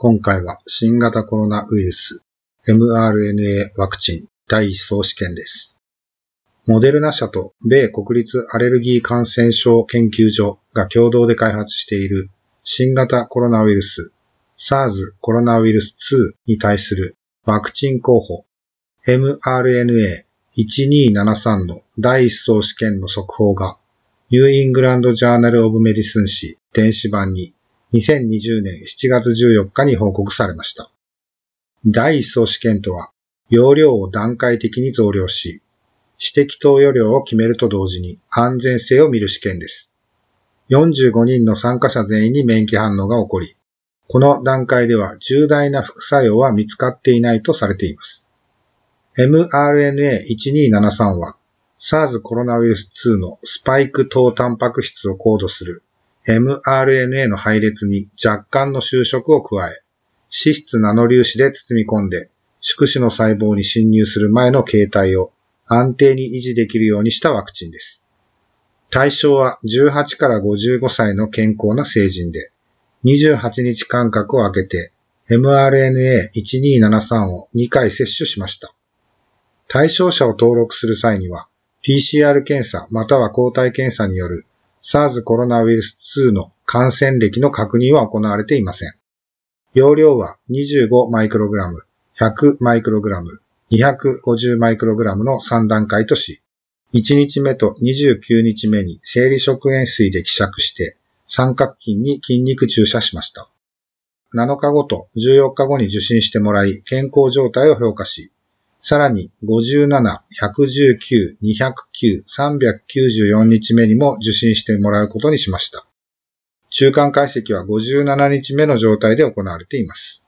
今回は新型コロナウイルス mRNA ワクチン第一層試験です。モデルナ社と米国立アレルギー感染症研究所が共同で開発している新型コロナウイルス SARS コロナウイルス2に対するワクチン候補 mRNA 1273の第一層試験の速報が、ニューイングランドジャーナルオブメディスン誌電子版に2020年7月14日に報告されました。第一相試験とは、用量を段階的に増量し、至適投与量を決めると同時に安全性を見る試験です。45人の参加者全員に免疫反応が起こり、この段階では重大な副作用は見つかっていないとされています。mRNA1273 は SARS コロナウイルス2のスパイク等タンパク質をコードする mRNA の配列に若干の収縮を加え、脂質ナノ粒子で包み込んで宿主の細胞に侵入する前の形態を安定に維持できるようにしたワクチンです。対象は18から55歳の健康な成人で、28日間隔を空けて mRNA1273 を2回接種しました。対象者を登録する際には、PCR 検査または抗体検査による SARS コロナウイルス2の感染歴の確認は行われていません。容量は25マイクログラム、100マイクログラム、250マイクログラムの3段階とし、1日目と29日目に生理食塩水で希釈して三角筋に筋肉注射しました。7日後と14日後に受診してもらい健康状態を評価し、さらに57、119、209、394日目にも受診してもらうことにしました。中間解析は57日目の状態で行われています。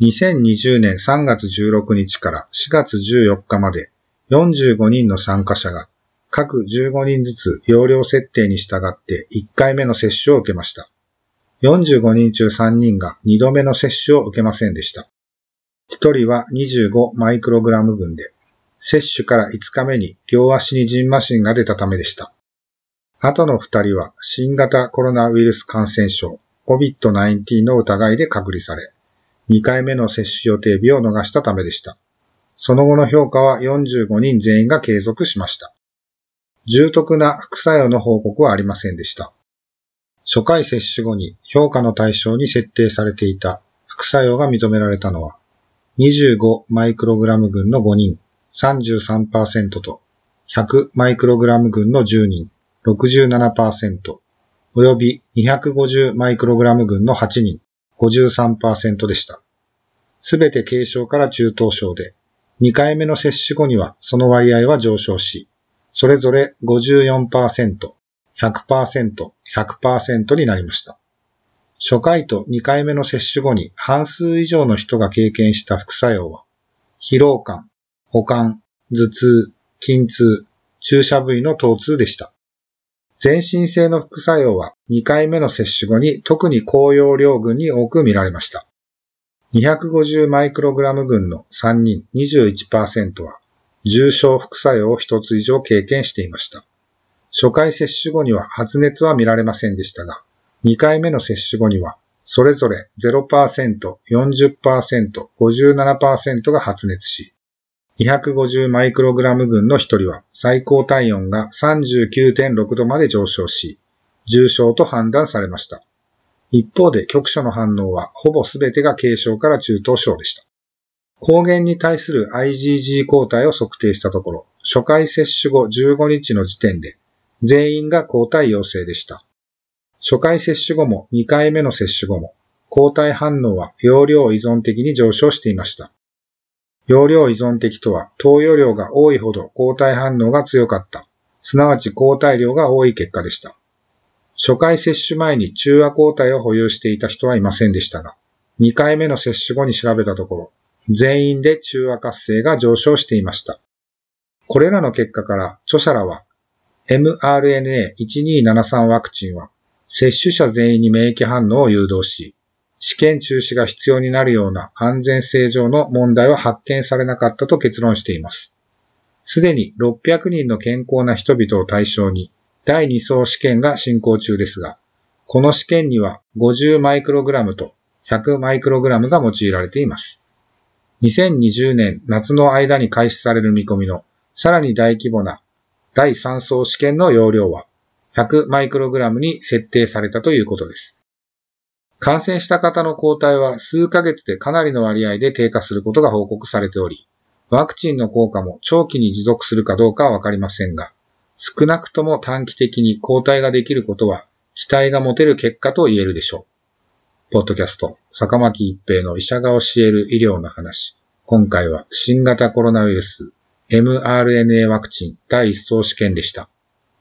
2020年3月16日から4月14日まで45人の参加者が各15人ずつ容量設定に従って1回目の接種を受けました。45人中3人が2度目の接種を受けませんでした。1人は25マイクログラム群で、接種から5日目に両足にジンマシンが出たためでした。後の2人は新型コロナウイルス感染症 COVID-19 の疑いで隔離され、2回目の接種予定日を逃したためでした。その後の評価は45人全員が継続しました。重篤な副作用の報告はありませんでした。初回接種後に評価の対象に設定されていた副作用が認められたのは、25マイクログラム群の5人。33%と100マイクログラム群の10人。67%および250マイクログラム群の8人。53%でした。すべて軽症から中等症で、2回目の接種後にはその割合は上昇し、それぞれ54%、100%、100%になりました。初回と2回目の接種後に半数以上の人が経験した副作用は、疲労感、保管、頭痛、筋痛、注射部位の疼痛でした。全身性の副作用は2回目の接種後に特に高容量群に多く見られました。250マイクログラム群の3人21%は重症副作用を1つ以上経験していました。初回接種後には発熱は見られませんでしたが、2回目の接種後には、それぞれ0%、40%、57%が発熱し、250マイクログラム群の1人は最高体温が39.6度まで上昇し、重症と判断されました。一方で局所の反応はほぼ全てが軽症から中等症でした。抗原に対する IgG 抗体を測定したところ、初回接種後15日の時点で全員が抗体陽性でした。初回接種後も2回目の接種後も、抗体反応は容量依存的に上昇していました。容量依存的とは、投与量が多いほど抗体反応が強かった、すなわち抗体量が多い結果でした。初回接種前に中和抗体を保有していた人はいませんでしたが、2回目の接種後に調べたところ、全員で中和活性が上昇していました。これらの結果から著者らは mRNA1273 ワクチンは接種者全員に免疫反応を誘導し、試験中止が必要になるような安全性上の問題は発見されなかったと結論しています。すでに600人の健康な人々を対象に第2層試験が進行中ですが、この試験には50マイクログラムと100マイクログラムが用いられています。2020年夏の間に開始される見込みのさらに大規模な第3層試験の容量は100マイクログラムに設定されたということです。感染した方の抗体は数ヶ月でかなりの割合で低下することが報告されており、ワクチンの効果も長期に持続するかどうかはわかりませんが、少なくとも短期的に抗体ができることは期待が持てる結果と言えるでしょう。ポッドキャスト、坂巻一平の医者が教える医療の話。今回は新型コロナウイルス mRNA ワクチン第一層試験でした。